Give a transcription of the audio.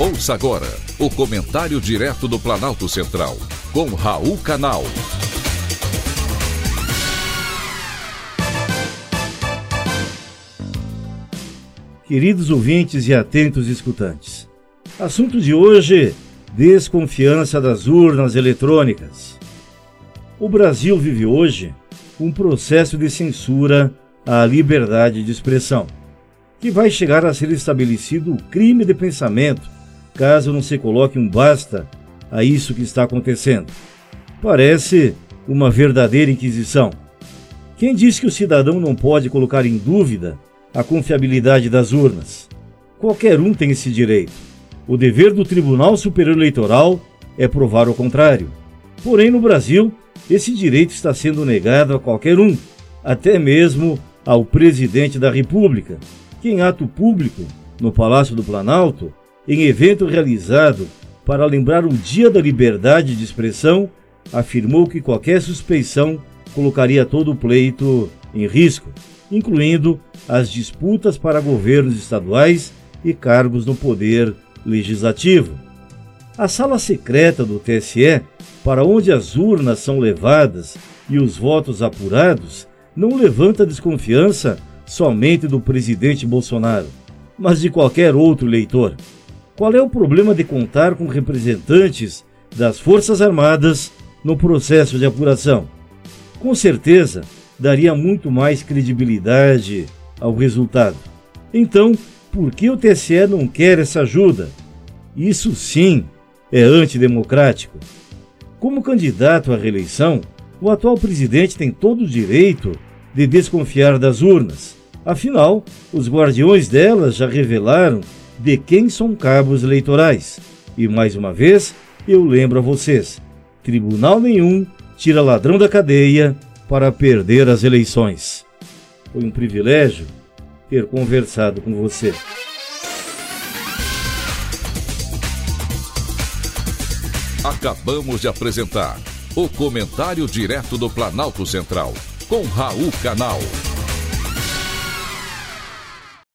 Ouça agora o comentário direto do Planalto Central, com Raul Canal. Queridos ouvintes e atentos escutantes, assunto de hoje: desconfiança das urnas eletrônicas. O Brasil vive hoje um processo de censura à liberdade de expressão, que vai chegar a ser estabelecido o crime de pensamento caso não se coloque um basta a isso que está acontecendo. Parece uma verdadeira inquisição. Quem diz que o cidadão não pode colocar em dúvida a confiabilidade das urnas? Qualquer um tem esse direito. O dever do Tribunal Superior Eleitoral é provar o contrário. Porém, no Brasil, esse direito está sendo negado a qualquer um, até mesmo ao presidente da República, que em ato público, no Palácio do Planalto, em evento realizado para lembrar o Dia da Liberdade de Expressão, afirmou que qualquer suspeição colocaria todo o pleito em risco, incluindo as disputas para governos estaduais e cargos no poder legislativo. A sala secreta do TSE, para onde as urnas são levadas e os votos apurados, não levanta desconfiança somente do presidente Bolsonaro, mas de qualquer outro eleitor. Qual é o problema de contar com representantes das Forças Armadas no processo de apuração? Com certeza, daria muito mais credibilidade ao resultado. Então, por que o TSE não quer essa ajuda? Isso sim é antidemocrático. Como candidato à reeleição, o atual presidente tem todo o direito de desconfiar das urnas. Afinal, os guardiões delas já revelaram de quem são cabos eleitorais. E mais uma vez, eu lembro a vocês: tribunal nenhum tira ladrão da cadeia para perder as eleições. Foi um privilégio ter conversado com você. Acabamos de apresentar o Comentário Direto do Planalto Central, com Raul Canal.